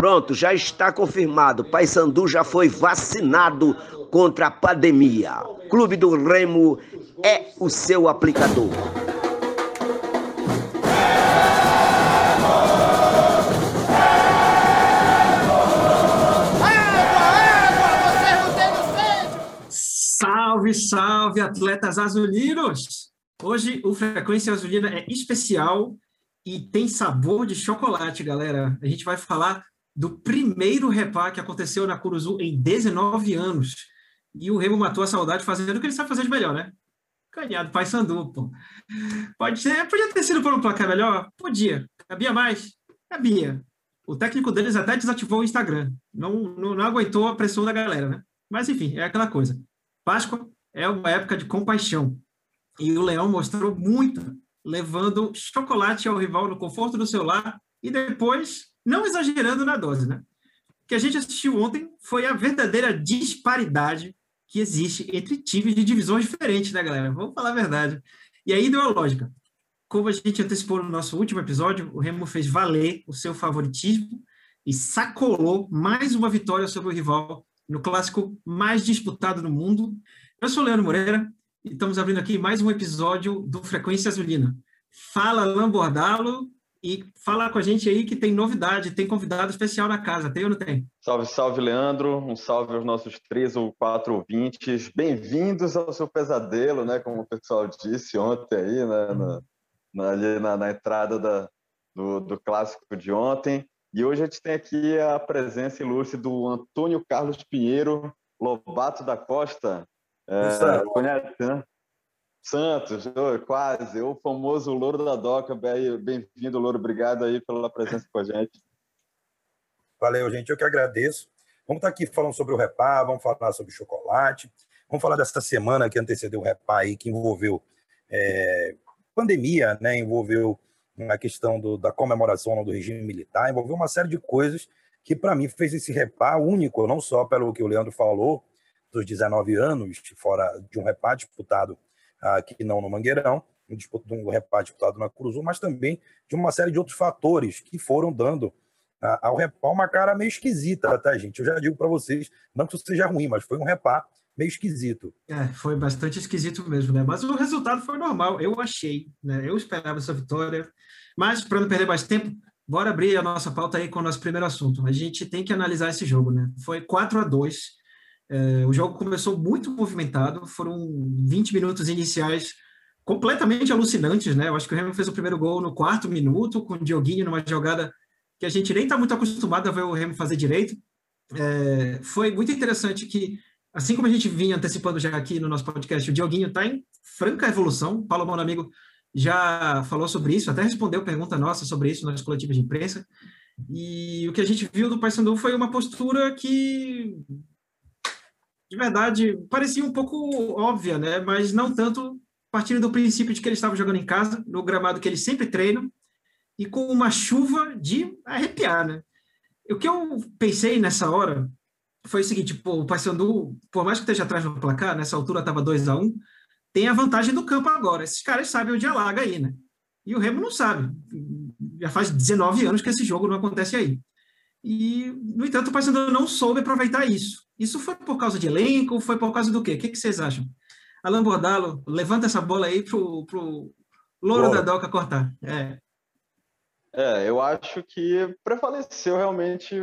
Pronto, já está confirmado. Paysandu já foi vacinado contra a pandemia. Clube do Remo é o seu aplicador. Salve, salve, atletas azulinos! Hoje o Frequência Azulina é especial e tem sabor de chocolate, galera. A gente vai falar do primeiro repá que aconteceu na Curuzu em 19 anos. E o Remo matou a saudade fazendo o que ele sabe fazer de melhor, né? Canhado, pai sandu, pô. Pode ser, podia ter sido por um placar melhor? Podia. Cabia mais? Cabia. O técnico deles até desativou o Instagram. Não, não, não aguentou a pressão da galera, né? Mas enfim, é aquela coisa. Páscoa é uma época de compaixão. E o Leão mostrou muito, levando chocolate ao rival no conforto do seu lar e depois, não exagerando na dose, né? O que a gente assistiu ontem foi a verdadeira disparidade que existe entre times de divisões diferentes, né, galera? Vamos falar a verdade. E aí deu a lógica. Como a gente antecipou no nosso último episódio, o Remo fez valer o seu favoritismo e sacolou mais uma vitória sobre o rival no clássico mais disputado no mundo. Eu sou o Leandro Moreira e estamos abrindo aqui mais um episódio do Frequência Azulina. Fala, Lambordalo, e fala com a gente aí que tem novidade, tem convidado especial na casa, tem ou não tem? Salve, salve, Leandro. Um salve aos nossos três ou quatro ouvintes. Bem-vindos ao seu pesadelo, né? Como o pessoal disse ontem aí, né? Na, na, ali na, na entrada da, do, do clássico de ontem. E hoje a gente tem aqui a presença ilustre do Antônio Carlos Pinheiro, Lobato da Costa. É, conhece, né? Santos, quase, o famoso Louro da Doca. Bem-vindo, Louro. Obrigado aí pela presença com a gente. Valeu, gente. Eu que agradeço. Vamos estar aqui falando sobre o Repá, vamos falar sobre chocolate, vamos falar dessa semana que antecedeu o Repá aí, que envolveu é, pandemia, né? envolveu a questão do, da comemoração do regime militar, envolveu uma série de coisas que, para mim, fez esse repá único, não só pelo que o Leandro falou, dos 19 anos, fora de um repá disputado aqui não no Mangueirão, um, um repá disputado na Cruzul, mas também de uma série de outros fatores que foram dando ao repá uma cara meio esquisita, tá, gente? Eu já digo para vocês, não que isso seja ruim, mas foi um repá meio esquisito. É, foi bastante esquisito mesmo, né? Mas o resultado foi normal, eu achei, né? Eu esperava essa vitória, mas para não perder mais tempo, bora abrir a nossa pauta aí com o nosso primeiro assunto. A gente tem que analisar esse jogo, né? Foi 4 a 2 é, o jogo começou muito movimentado, foram 20 minutos iniciais completamente alucinantes, né? Eu acho que o Remo fez o primeiro gol no quarto minuto, com o Dioguinho numa jogada que a gente nem está muito acostumado a ver o Remo fazer direito. É, foi muito interessante que assim como a gente vinha antecipando já aqui no nosso podcast, o Dioguinho está em franca evolução. O Paulo Monamigo já falou sobre isso, até respondeu pergunta nossa sobre isso nas coletivas de imprensa. E o que a gente viu do Paysandu foi uma postura que, de verdade, parecia um pouco óbvia, né? Mas não tanto partindo do princípio de que ele estava jogando em casa, no gramado que ele sempre treina, e com uma chuva de arrepiar, né? O que eu pensei nessa hora foi o seguinte, pô, o Paysandu, por mais que esteja atrás do placar, nessa altura estava 2 a 1 um, tem a vantagem do campo agora. Esses caras sabem onde alaga aí, né? E o Remo não sabe. Já faz 19 anos que esse jogo não acontece aí. E, no entanto, o Paysandu não soube aproveitar isso. Isso foi por causa de elenco foi por causa do quê? O que, que vocês acham? Alan Bordalo, levanta essa bola aí pro, pro Louro da Doca cortar. É. é, eu acho que prevaleceu realmente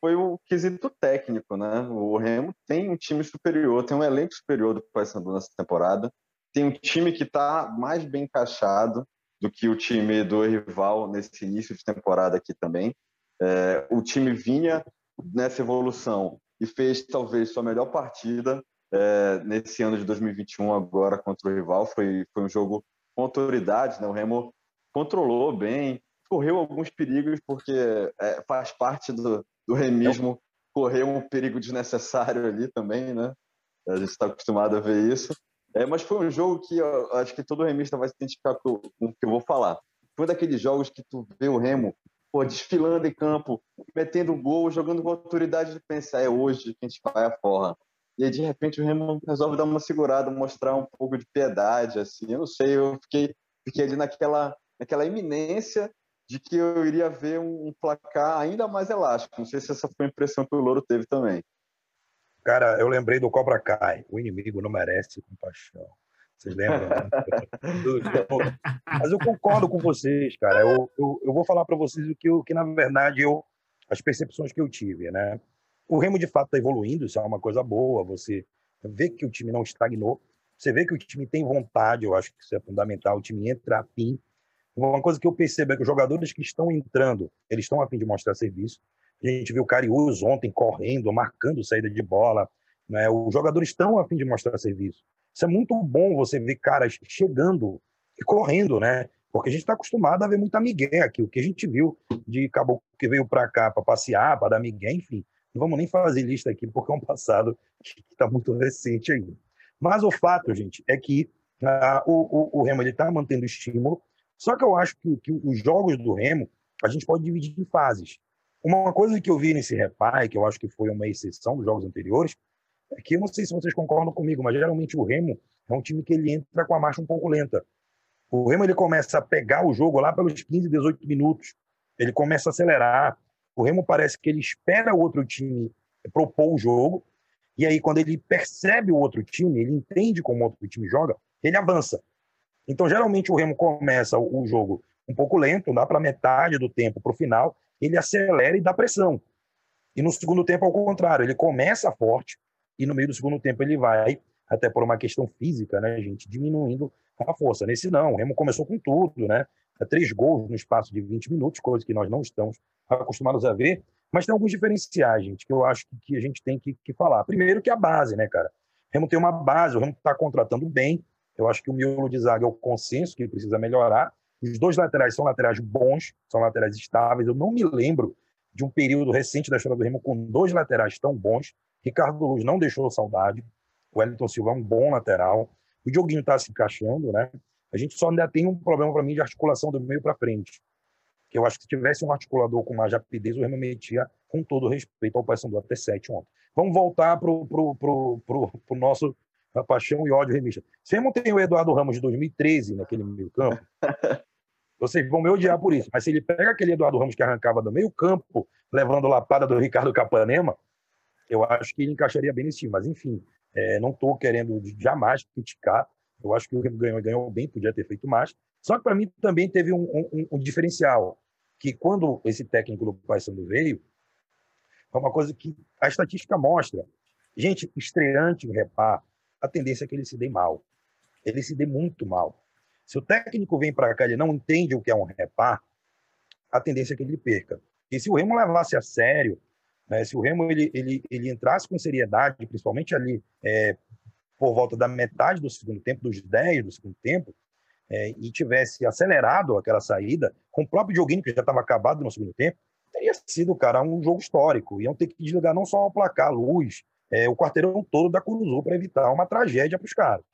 foi o quesito técnico, né? O Remo tem um time superior, tem um elenco superior do Paysandu nessa temporada, tem um time que está mais bem encaixado do que o time do rival nesse início de temporada aqui também. É, o time vinha nessa evolução e fez talvez sua melhor partida é, nesse ano de 2021 agora contra o rival. Foi, foi um jogo com autoridade, né? O Remo controlou bem, correu alguns perigos porque é, faz parte do, do remismo correr um perigo desnecessário ali também, né? A gente está acostumado a ver isso. É, mas foi um jogo que eu acho que todo remista vai se identificar com, com o que eu vou falar. Foi daqueles jogos que tu vê o Remo pô, desfilando em campo, metendo gol, jogando com autoridade de pensar, é hoje que a gente vai a porra. E aí, de repente, o Remo resolve dar uma segurada, mostrar um pouco de piedade, assim. Eu não sei, eu fiquei, fiquei ali naquela, naquela iminência de que eu iria ver um placar ainda mais elástico. Não sei se essa foi a impressão que o Louro teve também. Cara, eu lembrei do Cobra Kai. O inimigo não merece compaixão. Vocês lembram? Mas eu concordo com vocês, cara. Eu, eu, eu vou falar para vocês o que, o que, na verdade, eu, as percepções que eu tive, né? O Remo, de fato, está evoluindo, isso é uma coisa boa. Você vê que o time não estagnou, você vê que o time tem vontade, eu acho que isso é fundamental. O time entra a fim. Uma coisa que eu percebo é que os jogadores que estão entrando, eles estão a fim de mostrar serviço. A gente viu o Cariús ontem correndo, marcando saída de bola. Né? Os jogadores estão a fim de mostrar serviço. Isso é muito bom você ver caras chegando e correndo, né? Porque a gente está acostumado a ver muita migué aqui. O que a gente viu de caboclo que veio para cá para passear, para dar migué, enfim. Não vamos nem fazer lista aqui, porque é um passado que está muito recente ainda. Mas o fato, gente, é que uh, o, o, o, Remo está mantendo estímulo. Só que eu acho que, que os jogos do Remo a gente pode dividir em fases. Uma coisa que eu vi nesse repare, que eu acho que foi uma exceção dos jogos anteriores, que eu não sei se vocês concordam comigo, mas geralmente o Remo é um time que ele entra com a marcha um pouco lenta. O Remo ele começa a pegar o jogo lá pelos 15, 18 minutos. Ele começa a acelerar. O Remo parece que ele espera o outro time propor o jogo. E aí, quando ele percebe o outro time, ele entende como o outro time joga, ele avança. Então, geralmente, o Remo começa o jogo um pouco lento, dá para metade do tempo para o final, ele acelera e dá pressão. E no segundo tempo, ao contrário, ele começa forte e no meio do segundo tempo ele vai, até por uma questão física, né, gente, diminuindo a força. Nesse não, o Remo começou com tudo, né? Três gols no espaço de 20 minutos, coisa que nós não estamos acostumados a ver. Mas tem alguns diferenciais, gente, que eu acho que a gente tem que, que falar. Primeiro que a base, né, cara? O Remo tem uma base, o Remo está contratando bem. Eu acho que o miolo de zaga é o consenso que precisa melhorar. Os dois laterais são laterais bons, são laterais estáveis. Eu não me lembro de um período recente da história do Remo com dois laterais tão bons. Ricardo Luz não deixou saudade. O Wellington Silva é um bom lateral. O Dioguinho está se encaixando, né? A gente só ainda tem um problema para mim de articulação do meio para frente. Que eu acho que se tivesse um articulador com mais rapidez, o Remo metia com todo respeito ao Paysandu até 7 ontem. Vamos voltar para o pro, pro, pro, pro nosso paixão e ódio remista. Se Remo tem o Eduardo Ramos de 2013 naquele meio campo, Vocês vão me odiar por isso. Mas se ele pega aquele Eduardo Ramos que arrancava do meio campo, levando lapada do Ricardo Capanema, eu acho que ele encaixaria bem nesse time. Mas, enfim, é, não estou querendo jamais criticar. Eu acho que o Remo ganhou ganhou bem, podia ter feito mais. Só que, para mim, também teve um, um, um, diferencial. Que quando esse técnico do Paysandu veio, é uma coisa que a estatística mostra. Gente, estreante, repar, a tendência é que ele se dê mal. Ele se dê muito mal. Se o técnico vem para cá e não entende o que é um repar, a tendência é que ele perca. E se o Remo levasse a sério, né, se o Remo ele, ele, ele entrasse com seriedade, principalmente ali é, por volta da metade do segundo tempo, dos 10 do segundo tempo, é, e tivesse acelerado aquela saída, com o próprio Dioguinho, que já estava acabado no segundo tempo, teria sido, cara, um jogo histórico. Iam ter que desligar não só o placar, a luz, é, o quarteirão todo da Curuzu para evitar uma tragédia para os caras.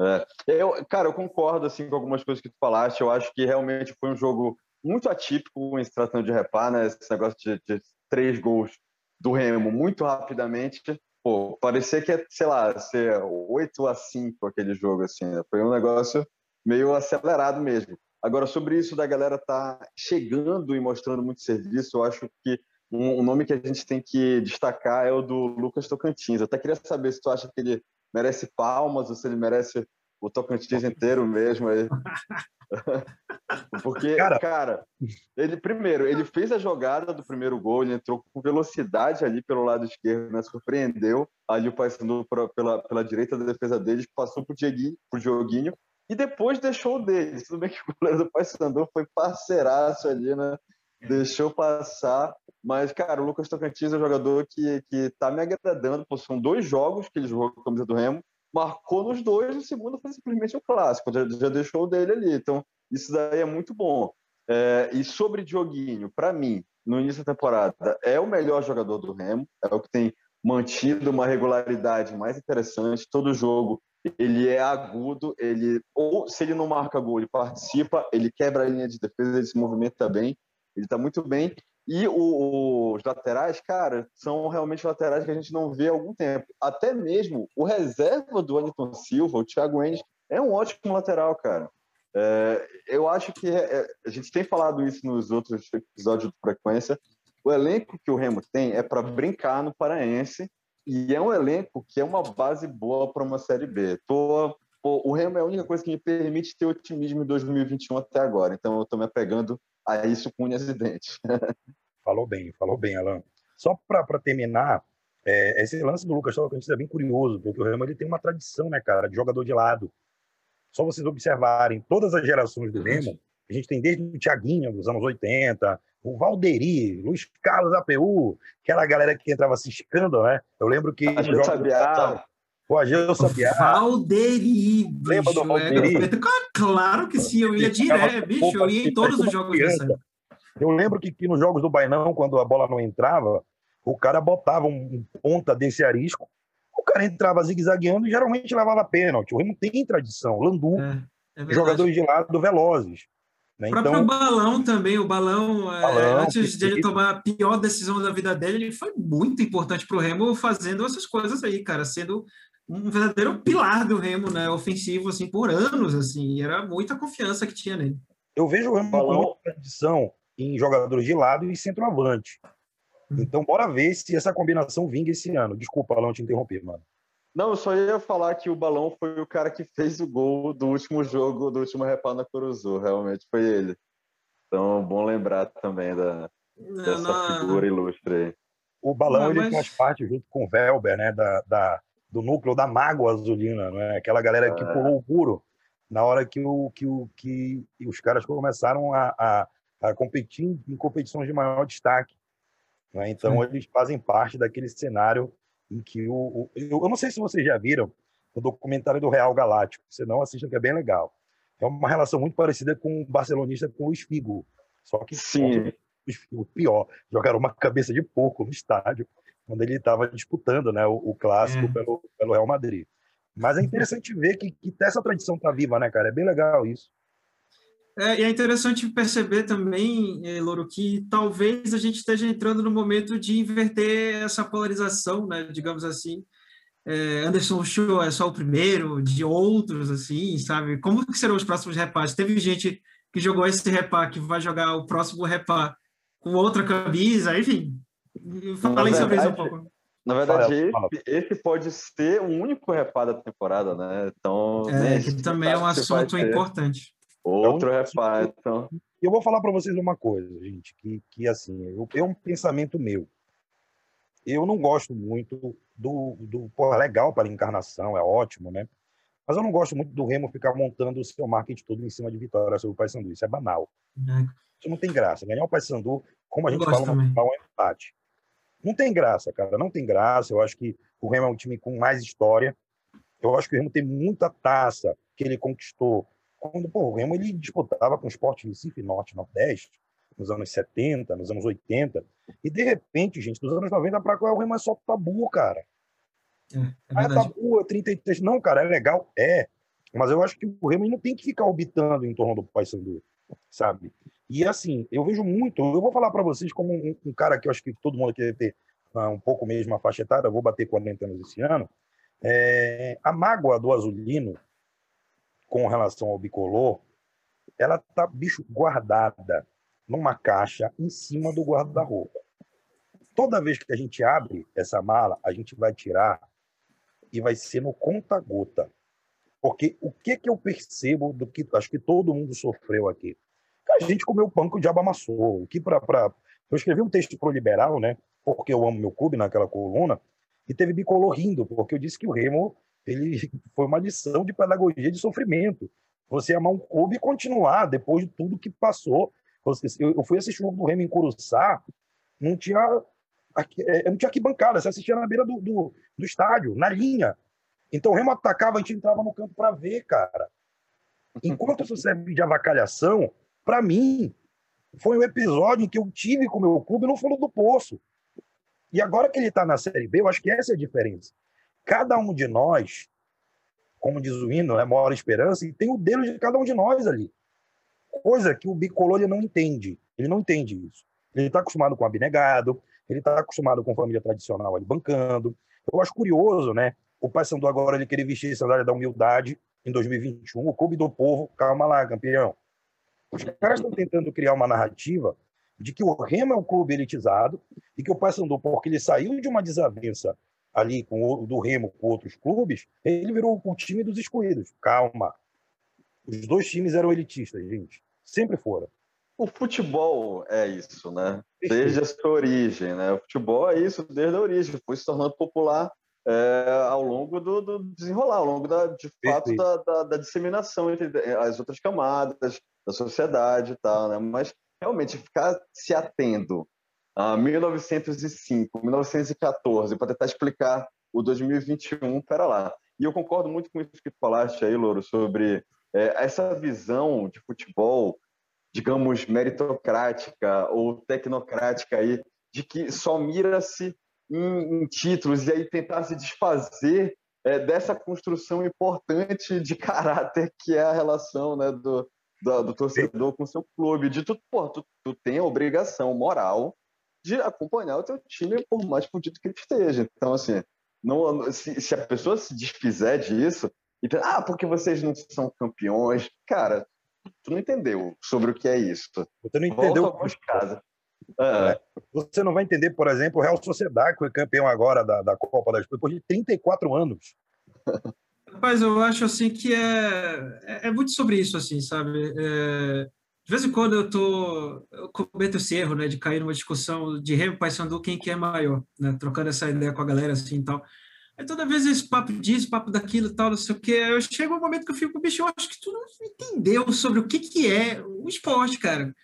É, eu, cara, eu concordo assim com algumas coisas que tu falaste. Eu acho que realmente foi um jogo muito atípico em se tratando de repar, né? Esse negócio de, de três gols do Remo muito rapidamente. Pô, parecia que ia, sei lá, ser 8 a 5 aquele jogo, assim. Né? Foi um negócio meio acelerado mesmo. Agora, sobre isso da galera tá chegando e mostrando muito serviço, eu acho que um, um nome que a gente tem que destacar é o do Lucas Tocantins. Eu até queria saber se tu acha que ele merece palmas ou se ele merece o Tocantins inteiro mesmo aí. Porque, cara, cara, ele primeiro, ele fez a jogada do primeiro gol, ele entrou com velocidade ali pelo lado esquerdo, né? Surpreendeu ali o Paysandu pela, pela direita da defesa deles, passou pro Dieguinho, pro Dioguinho e depois deixou o dele. Tudo bem que o goleiro do Paysandu foi parceiraço ali, né? Deixou passar mas, cara, o Lucas Tocantins é um jogador que, que tá me agradando. Pô, são dois jogos que ele jogou com a camisa do Remo, marcou nos dois, o segundo foi simplesmente um clássico, já, já deixou o dele ali. Então, isso daí é muito bom. É, e sobre Dioguinho, para mim, no início da temporada, é o melhor jogador do Remo, é o que tem mantido uma regularidade mais interessante. Todo jogo ele é agudo, ele ou se ele não marca gol, ele participa, ele quebra a linha de defesa, ele se movimenta bem, ele está muito bem. E o, os laterais, cara, são realmente laterais que a gente não vê há algum tempo. Até mesmo o reserva do Wellington Silva, o Thiago Enes, é um ótimo lateral, cara. É, eu acho que é, a gente tem falado isso nos outros episódios de frequência. O elenco que o Remo tem é para brincar no Paraense e é um elenco que é uma base boa para uma Série B. Tô, pô, o Remo é a única coisa que me permite ter otimismo em 2021 até agora, então eu estou me apegando a isso com unhas e dentes. falou bem, falou bem, Alan. Só para terminar, é, esse lance do Lucas Tocantins é bem curioso, porque o Remo ele tem uma tradição, né, cara, de jogador de lado. Só vocês observarem, todas as gerações do Remo, a gente tem desde o Thiaguinho, dos anos 80, o Valderi, Luiz Carlos APU, aquela galera que entrava se escando, né? Eu lembro que... A gente Sabiá. O Ageu Sabiá. Valderi, bicho. Lembra do Valderi? Claro que sim, eu ia direto, bicho, eu ia em todos os jogos dessa. Eu lembro que, que nos jogos do Bainão, quando a bola não entrava, o cara botava um ponta desse arisco, o cara entrava zigue-zagueando e geralmente levava pênalti. O Remo tem tradição. Landu, é, é jogadores de lado velozes. Né? O próprio então, Balão também, o Balão, é, Balão antes de ele tomar a pior decisão da vida dele, ele foi muito importante para o Remo fazendo essas coisas aí, cara, sendo um verdadeiro pilar do Remo, né, ofensivo, assim, por anos, assim, era muita confiança que tinha nele. Eu vejo o Remo Balão... com muita tradição em jogadores de lado e centroavante. Hum. Então, bora ver se essa combinação vinga esse ano. Desculpa, Balão, te interromper, mano. Não, eu só ia falar que o Balão foi o cara que fez o gol do último jogo, do último reparo na Curuzu. Realmente foi ele. Então, bom lembrar também da, dessa não, figura ilustre aí. O Balão não, ele mas... faz parte, junto com o Velber, né, da, da, do núcleo da Mágoa Azulina, não é? aquela galera que é. pulou o puro na hora que, o, que, o, que os caras começaram a, a, a competir em competições de maior destaque. Né? Então, Sim. eles fazem parte daquele cenário em que o, o, eu não sei se vocês já viram o documentário do Real Galáctico, se não assistam que é bem legal. É uma relação muito parecida com o barcelonista com o Figo, só que Sim. o pior, jogaram uma cabeça de porco no estádio quando ele estava disputando, né, o, o clássico é. pelo, pelo Real Madrid. Mas é interessante ver que, que essa tradição está viva, né, cara? É bem legal isso. É, e é interessante perceber também, eh, Louro, que talvez a gente esteja entrando no momento de inverter essa polarização, né, digamos assim. É, Anderson Show é só o primeiro, de outros, assim, sabe? Como que serão os próximos repares? Teve gente que jogou esse repar, que vai jogar o próximo repar com outra camisa, enfim. Falei sobre isso um pouco. Na verdade, esse, esse, pode ser o único repar da temporada, né? Então, é, né, que também é um assunto importante. Outro então, reparo, então. Eu vou falar para vocês uma coisa, gente, que, que assim, eu, é um pensamento meu. Eu não gosto muito do, do pô, é legal para a encarnação, é ótimo, né? Mas eu não gosto muito do Remo ficar montando o seu marketing todo em cima de vitória sobre o Paysandu. Isso é banal. É. Isso não tem graça. Ganhar o Paysandu, como a gente fala, é um empate. Não tem graça, cara. Não tem graça. Eu acho que o Remo é um time com mais história. Eu acho que o Remo tem muita taça que ele conquistou quando pô, o Remo ele disputava com o Sport Recife Norte Nordeste, nos anos 70, nos anos 80, e de repente, gente, dos anos 90 para cá, o Remo é só tabu, cara. É, é ah, é tabu, 33. Não, cara, é legal, é. Mas eu acho que o Remo não tem que ficar orbitando em torno do Paysandu, sabe? E assim, eu vejo muito, eu vou falar para vocês como um, um, cara que eu acho que todo mundo quer ter uh, um pouco mesmo a faixa etária, vou bater 40 anos esse ano. É, a mágoa do azulino com relação ao bicolor, ela tá, bicho, guardada numa caixa em cima do guarda-roupa. Toda vez que a gente abre essa mala, a gente vai tirar e vai ser no conta-gota. Porque o que que eu percebo do que acho que todo mundo sofreu aqui? A gente comeu pão que o diabo amassou. Que pra, pra... Eu escrevi um texto pro Liberal, né? Porque eu amo meu clube naquela coluna, e teve bicolor rindo, porque eu disse que o Remo ele foi uma lição de pedagogia de sofrimento. Você amar um clube e continuar depois de tudo que passou. Eu fui assistir um do Remo em Curuçá, não tinha é, não tinha bancada, você assistia na beira do, do, do, estádio, na linha. Então o Remo atacava, a gente entrava no campo para ver, cara. Enquanto isso serve de avacalhação, para mim, foi um episódio em que eu tive com o meu clube no fundo do poço. E agora que ele está na Série B, eu acho que essa é a diferença. Cada um de nós, como diz o hino, é a maior esperança, e tem o dedo de cada um de nós ali. Coisa que o bicolor não entende. Ele não entende isso. Ele está acostumado com abnegado, ele está acostumado com família tradicional ali bancando. Eu acho curioso, né? O pai Sandu agora ele querer vestir essa sandália da humildade em 2021, o Clube do Povo, calma lá, campeão. Os caras estão tentando criar uma narrativa de que o Remo é um clube elitizado e que o Paysandu, porque ele saiu de uma desavença ali com o, do Remo com outros clubes, ele virou o time dos excluídos. Calma. Os dois times eram elitistas, gente. Sempre foram. O futebol é isso, né? Desde a sua origem, né? O futebol é isso desde a origem. Foi se tornando popular é, ao longo do, do, desenrolar, ao longo da, de fato da, da, da, disseminação entre as outras camadas da sociedade e tal, né? Mas realmente ficar se atendo a 1905, 1914 para tentar explicar o 2021, pera lá. E eu concordo muito com isso que tu falaste aí, Louro, sobre é, essa visão de futebol, digamos, meritocrática ou tecnocrática aí, de que só mira-se em, em títulos e aí tentar se desfazer é, dessa construção importante de caráter que é a relação né, do, do, do torcedor com o seu clube. De tu, pô, tu, tu tem a obrigação moral de acompanhar o teu time por mais fudido que ele esteja. Então, assim, não, se, se a pessoa se desfizer disso, e ah, porque vocês não são campeões, cara, tu não entendeu sobre o que é isso. Você não entendeu. Volta casa. É. Você não vai entender, por exemplo, o Real Sociedade, que foi campeão agora da, da Copa da Espanha, depois de 34 anos. Rapaz, eu acho assim que é, é, é muito sobre isso, assim, sabe? É, de vez em quando eu tô eu cometo esse erro, né, de cair numa discussão de Remo Paysandu quem que é maior, né, trocando essa ideia com a galera assim e tal. Aí toda vez esse papo disso, papo daquilo, tal, não sei o quê, eu chego um momento que eu fico, bicho, eu acho que tu não entendeu sobre o que que é o esporte, cara.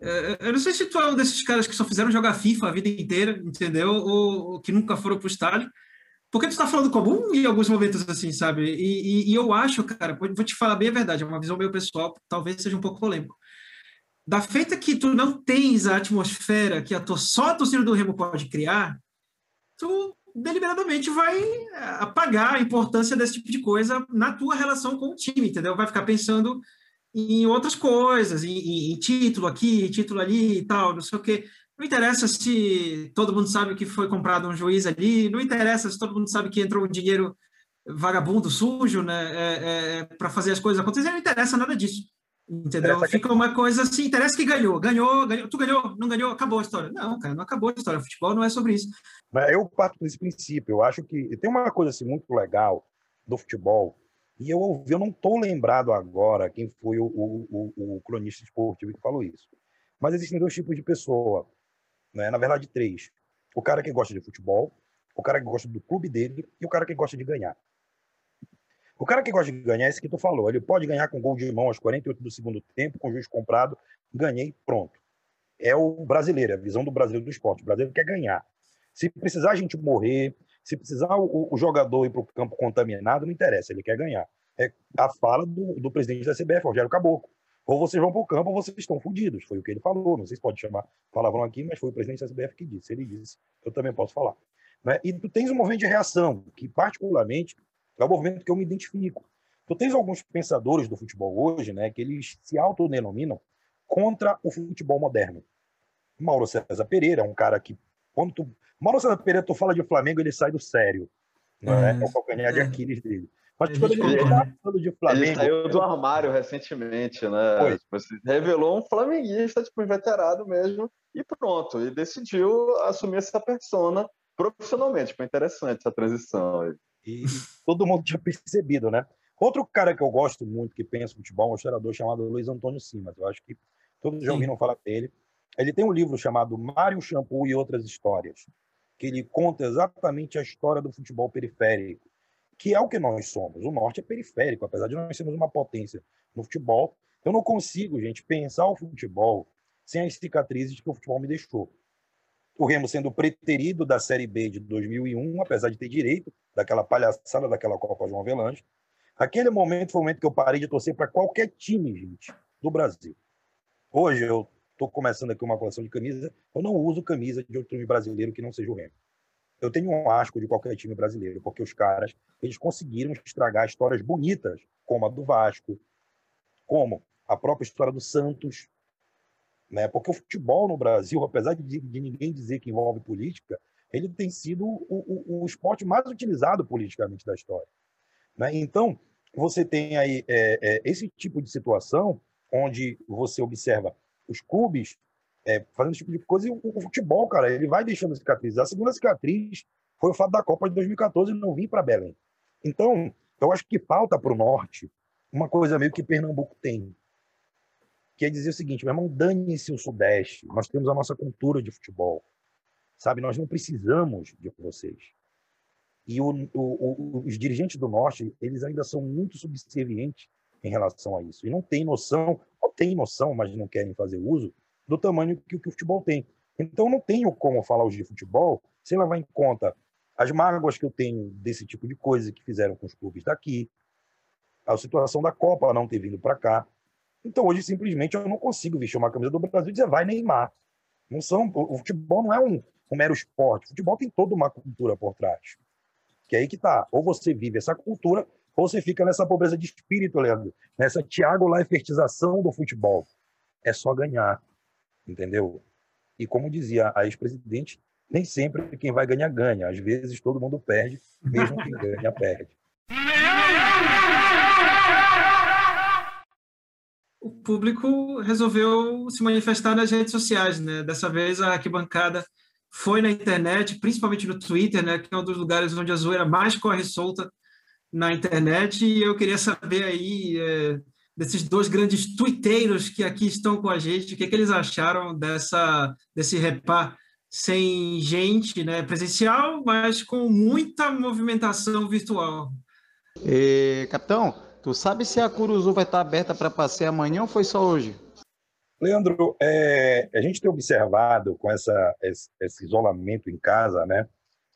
É, eu não sei se tu é um desses caras que só fizeram jogar FIFA a vida inteira, entendeu? Ou, ou que nunca foram pro estádio. Porque tu está falando comum em alguns momentos assim, sabe? E, e, e, eu acho, cara, vou te falar bem a verdade, é uma visão meio pessoal, talvez seja um pouco polêmico. Da feita que tu não tens a atmosfera que a tua, só a torcida do Remo pode criar, tu deliberadamente vai apagar a importância desse tipo de coisa na tua relação com o time, entendeu? Vai ficar pensando em outras coisas, em, em, título aqui, título ali e tal, não sei o quê. Não interessa se todo mundo sabe que foi comprado um juiz ali, não interessa se todo mundo sabe que entrou um dinheiro vagabundo, sujo, né, é, é, é para fazer as coisas acontecerem, não interessa nada disso. Entendeu? Fica uma coisa assim, interessa que ganhou, ganhou, ganhou, tu ganhou, não ganhou, acabou a história. Não, cara, não acabou a história. Futebol não é sobre isso. Eu parto desse princípio. Eu acho que tem uma coisa assim muito legal do futebol, e eu ouvi, eu não estou lembrado agora quem foi o, o, o, o, cronista esportivo que falou isso. Mas existem dois tipos de pessoa, né? na verdade, três. O cara que gosta de futebol, o cara que gosta do clube dele e o cara que gosta de ganhar. O cara que gosta de ganhar é esse que tu falou. Ele pode ganhar com gol de mão aos 48 do segundo tempo, com juiz comprado, ganhei, pronto. É o brasileiro, é a visão do brasileiro do esporte. O brasileiro quer ganhar. Se precisar a gente morrer, se precisar o, o jogador ir para o campo contaminado, não interessa, ele quer ganhar. É a fala do, do presidente da CBF, Rogério Caboclo. Ou vocês vão para o campo ou vocês estão fodidos. Foi o que ele falou. Não sei se pode chamar palavrão aqui, mas foi o presidente da CBF que disse. Ele disse. Eu também posso falar. Né? E tu tens um movimento de reação, que particularmente é o movimento que eu me identifico. Tu tens alguns pensadores do futebol hoje, né, que eles se autodenominam contra o futebol moderno. Mauro César Pereira é um cara que, quando tu Mauro César Pereira, tu fala de Flamengo, ele sai do sério. Não é, é o calcanhar de é. Aquiles dele. Ele falando de Flamengo. Ele saiu do armário recentemente, né? Tipo, revelou um flamenguista, tipo, inveterado mesmo, e pronto. E decidiu assumir essa persona profissionalmente. Foi interessante essa transição. E todo mundo tinha percebido, né? Outro cara que eu gosto muito, que pensa futebol, é um historiador chamado Luiz Antônio Simas. Eu acho que todos já ouviram falar dele. Ele tem um livro chamado Mário Shampoo e Outras Histórias que ele conta exatamente a história do futebol periférico, que é o que nós somos. O norte é periférico, apesar de nós sermos uma potência no futebol. Eu não consigo, gente, pensar o futebol sem as cicatrizes que o futebol me deixou. O Remo sendo preterido da Série B de 2001, apesar de ter direito daquela palhaçada daquela Copa João Avelange. Aquele momento foi o momento que eu parei de torcer para qualquer time, gente, do Brasil. Hoje eu estou começando aqui uma coleção de camisas, eu não uso camisa de outro time brasileiro que não seja o Remo. Eu tenho um asco de qualquer time brasileiro, porque os caras eles conseguiram estragar histórias bonitas, como a do Vasco, como a própria história do Santos, né? Porque o futebol no Brasil, apesar de, de ninguém dizer que envolve política, ele tem sido o, o, o, esporte mais utilizado politicamente da história. Né? Então, você tem aí é, é, esse tipo de situação onde você observa os clubes é, fazendo esse tipo de coisa e o, o, futebol, cara, ele vai deixando cicatriz. A segunda cicatriz foi o fato da Copa de 2014 não vir para Belém. Então, eu acho que falta para o Norte uma coisa meio que Pernambuco tem, que é dizer o seguinte, meu irmão, dane-se o Sudeste, nós temos a nossa cultura de futebol, sabe? Nós não precisamos de vocês. E o, o, os dirigentes do Norte, eles ainda são muito subservientes em relação a isso. E não tem noção, ou tem noção, mas não querem fazer uso, do tamanho que, o futebol tem. Então, não tenho como falar hoje de futebol sem levar em conta as mágoas que eu tenho desse tipo de coisa que fizeram com os clubes daqui, a situação da Copa não ter vindo para cá. Então, hoje, simplesmente, eu não consigo vestir uma camisa do Brasil e dizer vai Neymar. Não são, o futebol não é um, um mero esporte. O futebol tem toda uma cultura por trás. Que é aí que tá. Ou você vive essa cultura, ou você fica nessa pobreza de espírito, Leandro. Nessa Thiago Leifertização do futebol. É só ganhar. Entendeu? E como dizia a ex-presidente, nem sempre quem vai ganhar, ganha. Às vezes todo mundo perde, mesmo quem ganha, perde. O público resolveu se manifestar nas redes sociais, né? Dessa vez a arquibancada foi na internet, principalmente no Twitter, né, que é um dos lugares onde a zoeira mais corre solta na internet. E eu queria saber aí é, desses dois grandes twitteiros que aqui estão com a gente, o que, é que eles acharam dessa desse repá sem gente, né, presencial, mas com muita movimentação virtual. E, capitão, tu sabe se a Curuzu vai estar aberta para passeio amanhã ou foi só hoje? Leandro, é, a gente tem observado com essa, esse, esse, isolamento em casa, né?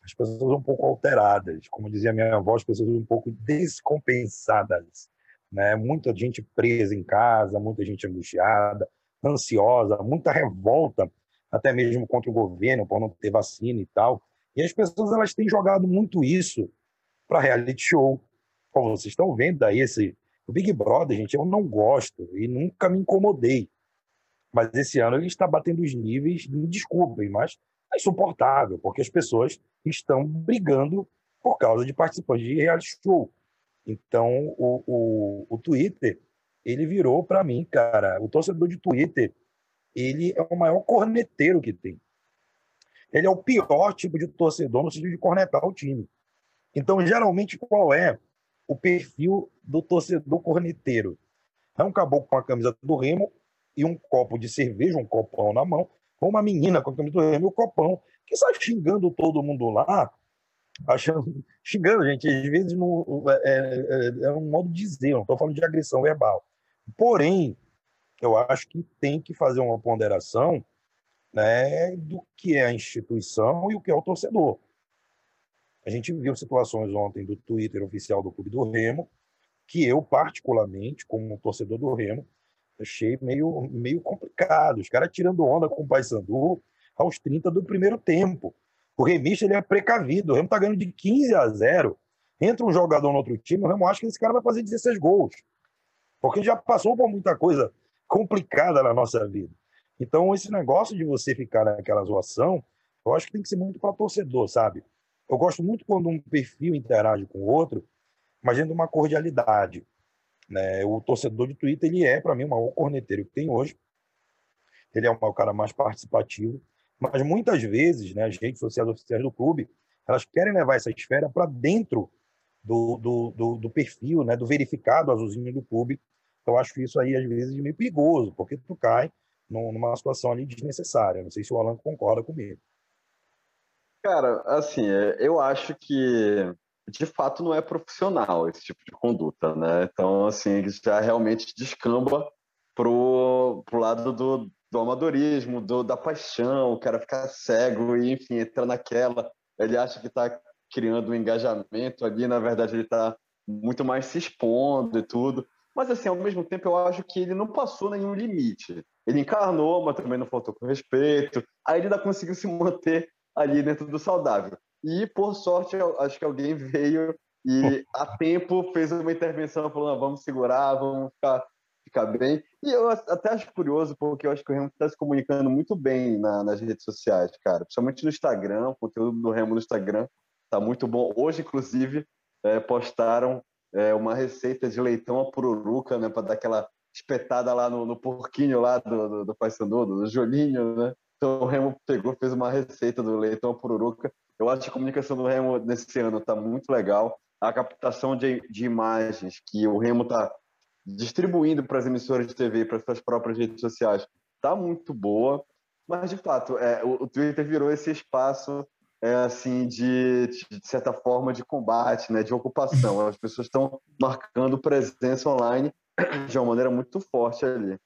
As pessoas um pouco alteradas, como dizia minha avó, as pessoas um pouco descompensadas, né? Muita gente presa em casa, muita gente angustiada, ansiosa, muita revolta, até mesmo contra o governo por não ter vacina e tal. E as pessoas elas têm jogado muito isso para reality show. Como vocês estão vendo aí esse o Big Brother, gente, eu não gosto e nunca me incomodei mas esse ano ele está batendo os níveis, me desculpem, mas é insuportável, porque as pessoas estão brigando por causa de participantes de reality show. Então, o, o, o Twitter, ele virou para mim, cara, o torcedor de Twitter, ele é o maior corneteiro que tem. Ele é o pior tipo de torcedor no sentido de cornetar o time. Então, geralmente, qual é o perfil do torcedor corneteiro? É um caboclo com a camisa do Remo e um copo de cerveja, um copão na mão, com uma menina com a camisa do Remo e o copão, que sai xingando todo mundo lá, achando, xingando, gente, às vezes no, é, é, é um modo de dizer, não estou falando de agressão verbal. Porém, eu acho que tem que fazer uma ponderação né, do que é a instituição e o que é o torcedor. A gente viu situações ontem do Twitter oficial do Clube do Remo, que eu, particularmente, como torcedor do Remo, achei meio, meio complicado. Os caras tirando onda com o Paysandu aos 30 do primeiro tempo. O remista ele é precavido. O Remo está ganhando de 15 a 0. Entra um jogador no outro time, o Remo acha que esse cara vai fazer 16 gols. Porque já passou por muita coisa complicada na nossa vida. Então, esse negócio de você ficar naquela zoação, eu acho que tem que ser muito para torcedor, sabe? Eu gosto muito quando um perfil interage com o outro, mas dentro de uma cordialidade. Né? O torcedor de Twitter ele é, para mim, o maior corneteiro que tem hoje. Ele é o cara mais participativo. Mas muitas vezes, né, as redes sociais oficiais do clube, elas querem levar essa esfera para dentro do, do, do, do, perfil, né, do verificado azulzinho do clube. Então, acho isso aí, às vezes, meio perigoso, porque tu cai numa situação ali desnecessária. Não sei se o Alan concorda comigo. Cara, assim, é, eu acho que de fato não é profissional esse tipo de conduta, né? Então, assim, já realmente descamba pro, pro lado do, do amadorismo, do, da paixão, o cara ficar cego e, enfim, entra naquela. Ele acha que está criando um engajamento ali, na verdade ele está muito mais se expondo e tudo. Mas, assim, ao mesmo tempo, eu acho que ele não passou nenhum limite. Ele encarnou, mas também não faltou com respeito. Aí ele ainda conseguiu se manter ali dentro do saudável. E, por sorte, acho que alguém veio e, a tempo, fez uma intervenção falando: vamos segurar, vamos ficar, ficar bem. E eu até acho curioso, porque eu acho que o Remo está se comunicando muito bem na, nas redes sociais, cara. Principalmente no Instagram, o conteúdo do Remo no Instagram está muito bom. Hoje, inclusive, é, postaram é, uma receita de leitão a pururuca, né, para dar aquela espetada lá no, no porquinho lá do, do, do Paysandu, do Juninho, né? Então o Remo pegou, fez uma receita do leitão a pururuca. Eu acho que a comunicação do Remo nesse ano está muito legal. A captação de, de imagens que o Remo está distribuindo para as emissoras de TV, para as suas próprias redes sociais, está muito boa. Mas, de fato, é, o, o Twitter virou esse espaço é, assim de, de certa forma de combate, né, de ocupação. As pessoas estão marcando presença online de uma maneira muito forte ali.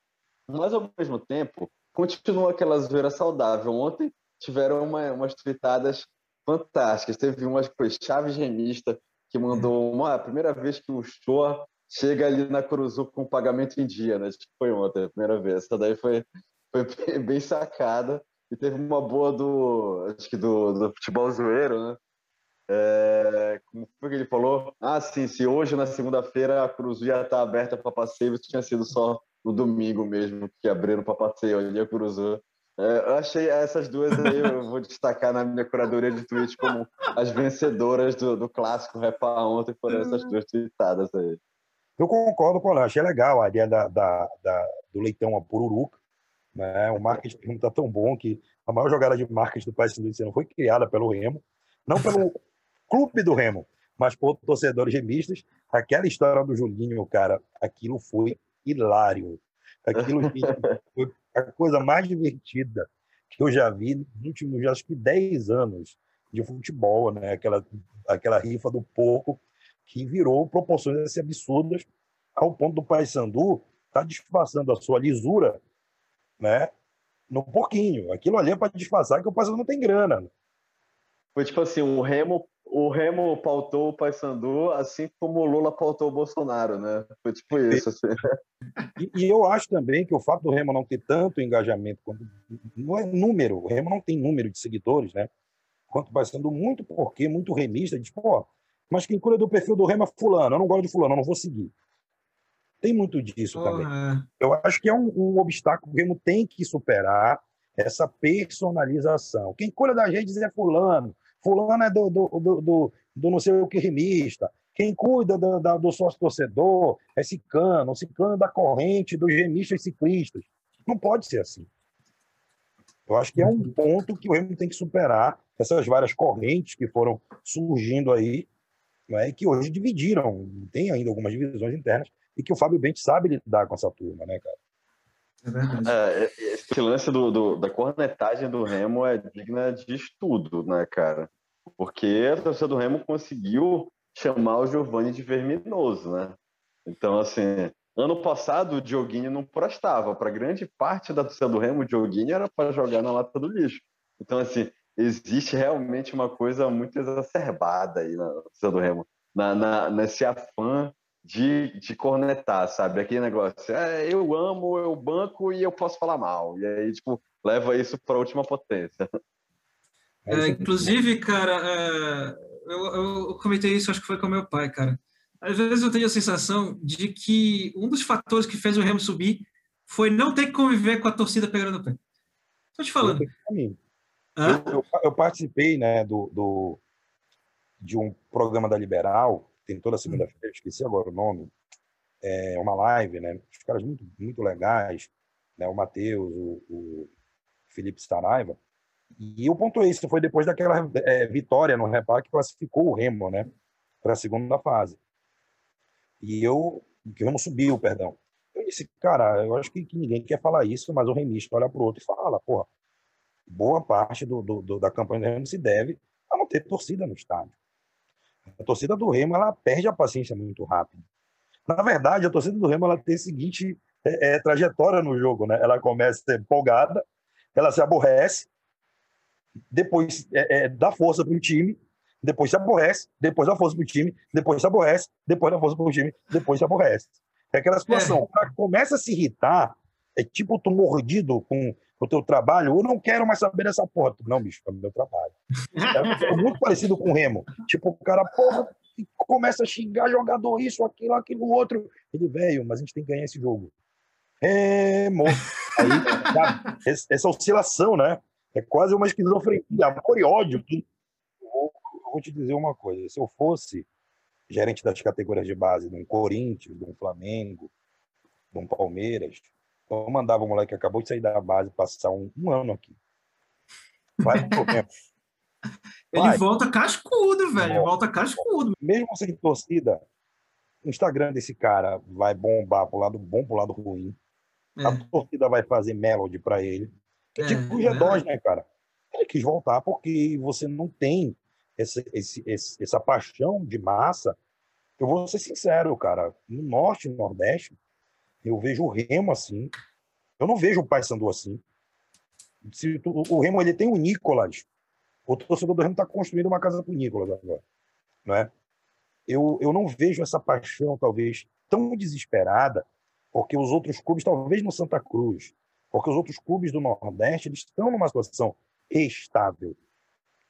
Mas ao mesmo tempo, continua aquela zoeira saudável. Ontem tiveram uma, umas tweetadas fantásticas. Teve uma que foi Chaves Remista, que mandou uma a primeira vez que o show chega ali na Curuzu com pagamento em dia, né? Que foi ontem, a primeira vez. Essa daí foi, foi bem sacada. E teve uma boa do, acho que do, do futebol zoeiro, né? É, como foi que ele falou? Ah, sim, se hoje, na segunda-feira, a Cruz ia estar aberta para passeio, tinha sido só no domingo mesmo que abriram para passeio ali a Cruz. É, eu achei essas duas aí, eu vou destacar na minha curadoria de tweets como as vencedoras do, do clássico Repa ontem, foram essas duas tweetadas aí. Eu concordo com ela, achei legal a ideia da, da, da do leitão a pururuca, né? O marketing não está tão bom que a maior jogada de marketing do país desse ano foi criada pelo Remo, não pelo clube do Remo, mas por torcedores remistas. Aquela história do Julinho, cara, aquilo foi hilário. Aquilo foi a coisa mais divertida que eu já vi nos últimos, acho que 10 anos de futebol, né? Aquela, aquela rifa do porco que virou proporções assim, absurdas ao ponto do Paysandu estar tá disfarçando a sua lisura né? No pouquinho. Aquilo ali é para disfarçar que o Paysandu não tem grana. Foi tipo assim, o Remo, o Remo pautou o Paysandu, assim como o Lula pautou o Bolsonaro, né? Foi tipo isso. Assim. E, e, eu acho também que o fato do Remo não ter tanto engajamento, quanto, não é número, o Remo não tem número de seguidores, né? Quanto o Paysandu, muito porque, muito remista, diz, pô, mas quem cuida do perfil do Remo é fulano, eu não gosto de fulano, eu não vou seguir. Tem muito disso também. Eu acho que é um, um obstáculo que o Remo tem que superar essa personalização. Quem cuida das redes é fulano, fulano é do, do, do, do, do não sei o que remista, quem cuida do, do, do sócio-torcedor é cicano, cicano da corrente dos remistas ciclistas. Não pode ser assim. Eu acho que é um ponto que o Remo tem que superar essas várias correntes que foram surgindo aí, né, e que hoje dividiram, tem ainda algumas divisões internas, e que o Fábio Bente sabe lidar com essa turma, né, cara? É verdade. É, esse lance do, do, da cornetagem do Remo é digna de estudo, né, cara? Porque a torcida do Remo conseguiu chamar o Giovanni de verminoso, né? Então, assim, ano passado o Dioguinho não prestava. Para grande parte da torcida do Remo, o Dioguinho era para jogar na lata do lixo. Então, assim, existe realmente uma coisa muito exacerbada aí na torcida do Remo, na, na, nesse afã de, de cornetar, sabe? Aquele negócio, é, eu amo, eu banco e eu posso falar mal. E aí, tipo, leva isso para a última potência. É, inclusive, cara, é, eu, eu comentei isso, acho que foi com meu pai, cara. Às vezes eu tenho a sensação de que um dos fatores que fez o Remo subir foi não ter que conviver com a torcida pegando no pé. Estou te falando. Eu, eu, eu, participei né, do, do, de um programa da Liberal tem toda segunda-feira, esqueci agora o nome, é uma live, né? Os caras muito, muito legais, né? O Matheus, o, o Felipe Staraiva. E o ponto é isso, foi depois daquela é, vitória no Repar que classificou o Remo, né? Para a segunda fase. E eu, que o Remo subiu, perdão. Eu disse, cara, eu acho que, que ninguém quer falar isso, mas o remista olha para o outro e fala, porra, boa parte do, do, do, da campanha do Remo se deve a não ter torcida no estádio. A torcida do Remo ela perde a paciência muito rápido. Na verdade, a torcida do Remo ela tem a seguinte é, é, trajetória no jogo, né? Ela começa empolgada, ela se aborrece, depois é, é dá força para o time, depois se aborrece, depois dá força para o time, depois se aborrece, depois dá força para o time, depois se aborrece. É aquela situação. É. Começa a se irritar, é tipo tu mordido com o teu trabalho, eu não quero mais saber dessa porra. Não, bicho, é meu trabalho. É muito parecido com o Remo. Tipo, o cara, porra, começa a xingar jogador isso, aquilo, aquilo, outro. Ele, velho, mas a gente tem que ganhar esse jogo. É, moço. Aí, essa oscilação, né? É quase uma esquizofrenia, amor e ódio. Vou, vou te dizer uma coisa. Se eu fosse gerente das categorias de base de um Corinthians, de um Flamengo, de um Palmeiras. Então, eu mandava o moleque que acabou de sair da base passar um, um ano aqui. Vai problema. Ele Vai. volta cascudo, velho. Volta. volta cascudo. Mesmo sem torcida, o Instagram desse cara vai bombar pro lado bom, pro lado ruim. É. A torcida vai fazer melody para ele. É, tipo o G2, né, cara? Ele quis voltar porque você não tem esse, esse, essa paixão de massa. Eu vou ser sincero, cara. No Norte e no Nordeste, eu vejo o Remo assim. Eu não vejo o Paysandu assim. Se o Remo ele tem o Nicolas. O torcedor do Remo está construindo uma casa para o Nicolas agora. Não é? eu, eu não vejo essa paixão, talvez, tão desesperada, porque os outros clubes, talvez no Santa Cruz, porque os outros clubes do Nordeste eles estão numa situação estável.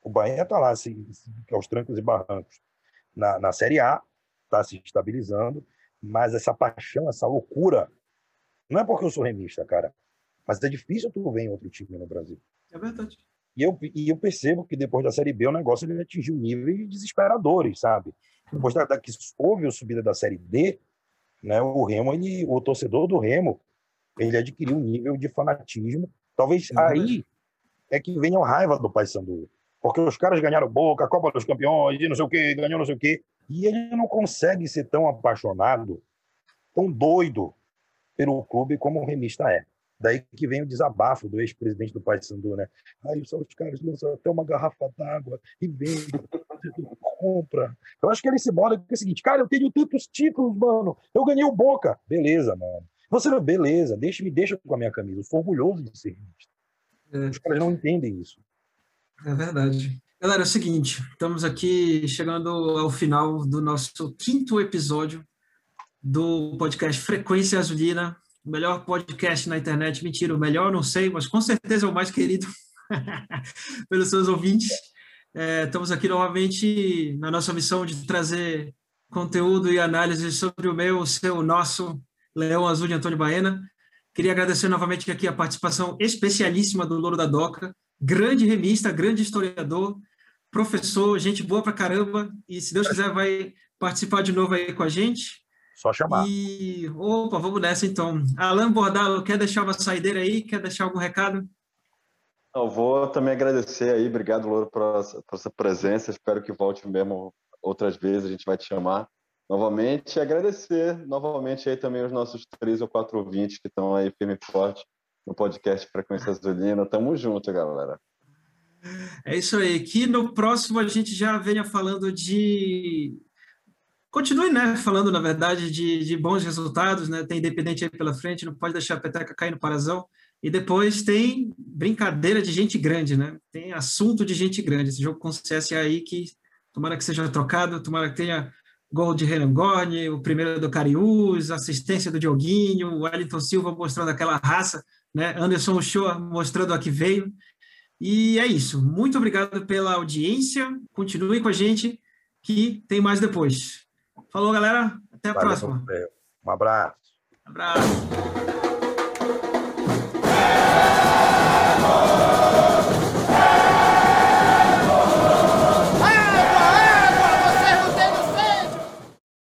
O Bahia está lá, assim, aos trancos e barrancos. Na, na Série A, está se estabilizando, mas essa paixão, essa loucura, não é porque eu sou remista, cara, mas é difícil tu ver em outro time no Brasil. É verdade. E eu, e eu percebo que depois da Série B o negócio ele atingiu níveis desesperadores, sabe? Depois da, da, que houve a subida da Série D, né, o Remo, ele, o torcedor do Remo, ele adquiriu um nível de fanatismo. Talvez Sim, aí é que venha a raiva do Paysandu. Porque os caras ganharam Boca, a Copa dos Campeões, e não sei o quê, ganhou não sei o quê. E ele não consegue ser tão apaixonado, tão doido pelo clube como o remista é. Daí que vem o desabafo do ex-presidente do Paysandu, né? Aí só os caras lançam até uma garrafa d'água e vendem, compra. Eu acho que ele se moda é o seguinte, cara, eu tenho tantos títulos, mano. Eu ganhei o Boca. Beleza, mano. Você beleza, deixa, me deixa com a minha camisa. Eu sou orgulhoso de ser remista. É. Os caras não entendem isso. É verdade. Galera, é o seguinte, estamos aqui chegando ao final do nosso quinto episódio do podcast Frequência Azulina o melhor podcast na internet. Mentira, o melhor não sei, mas com certeza é o mais querido pelos seus ouvintes. É, estamos aqui novamente na nossa missão de trazer conteúdo e análise sobre o meu, o seu, o nosso Leão Azul de Antônio Baena. Queria agradecer novamente aqui a participação especialíssima do Louro da Doca, grande remista, grande historiador, professor, gente boa pra caramba, e se Deus quiser vai participar de novo aí com a gente. Só chamar. E, opa, vamos nessa então. Alan Bordalo, quer deixar uma saideira aí? Quer deixar algum recado? Eu vou também agradecer aí, obrigado, Louro, por, por essa presença. Espero que volte mesmo outras vezes, a gente vai te chamar novamente. E agradecer novamente aí também os nossos três ou quatro ouvintes que estão aí firme e forte no podcast Frequência Azulina. Tamo junto, galera. É isso aí. Que no próximo a gente já venha falando de continue, né, falando, na verdade, de, de bons resultados, né, tem Independente aí pela frente, não pode deixar a peteca cair no parazão, e depois tem brincadeira de gente grande, né, tem assunto de gente grande, esse jogo com CS aí que tomara que seja trocado, tomara que tenha gol de Renan Gorni, o primeiro do Cariús, assistência do Dioguinho, o Wellington Silva mostrando aquela raça, né, Anderson Ochoa mostrando a que veio, e é isso. Muito obrigado pela audiência. Continue com a gente, que tem mais depois. Falou, galera. Até a Valeu, próxima. Um abraço. Um abraço.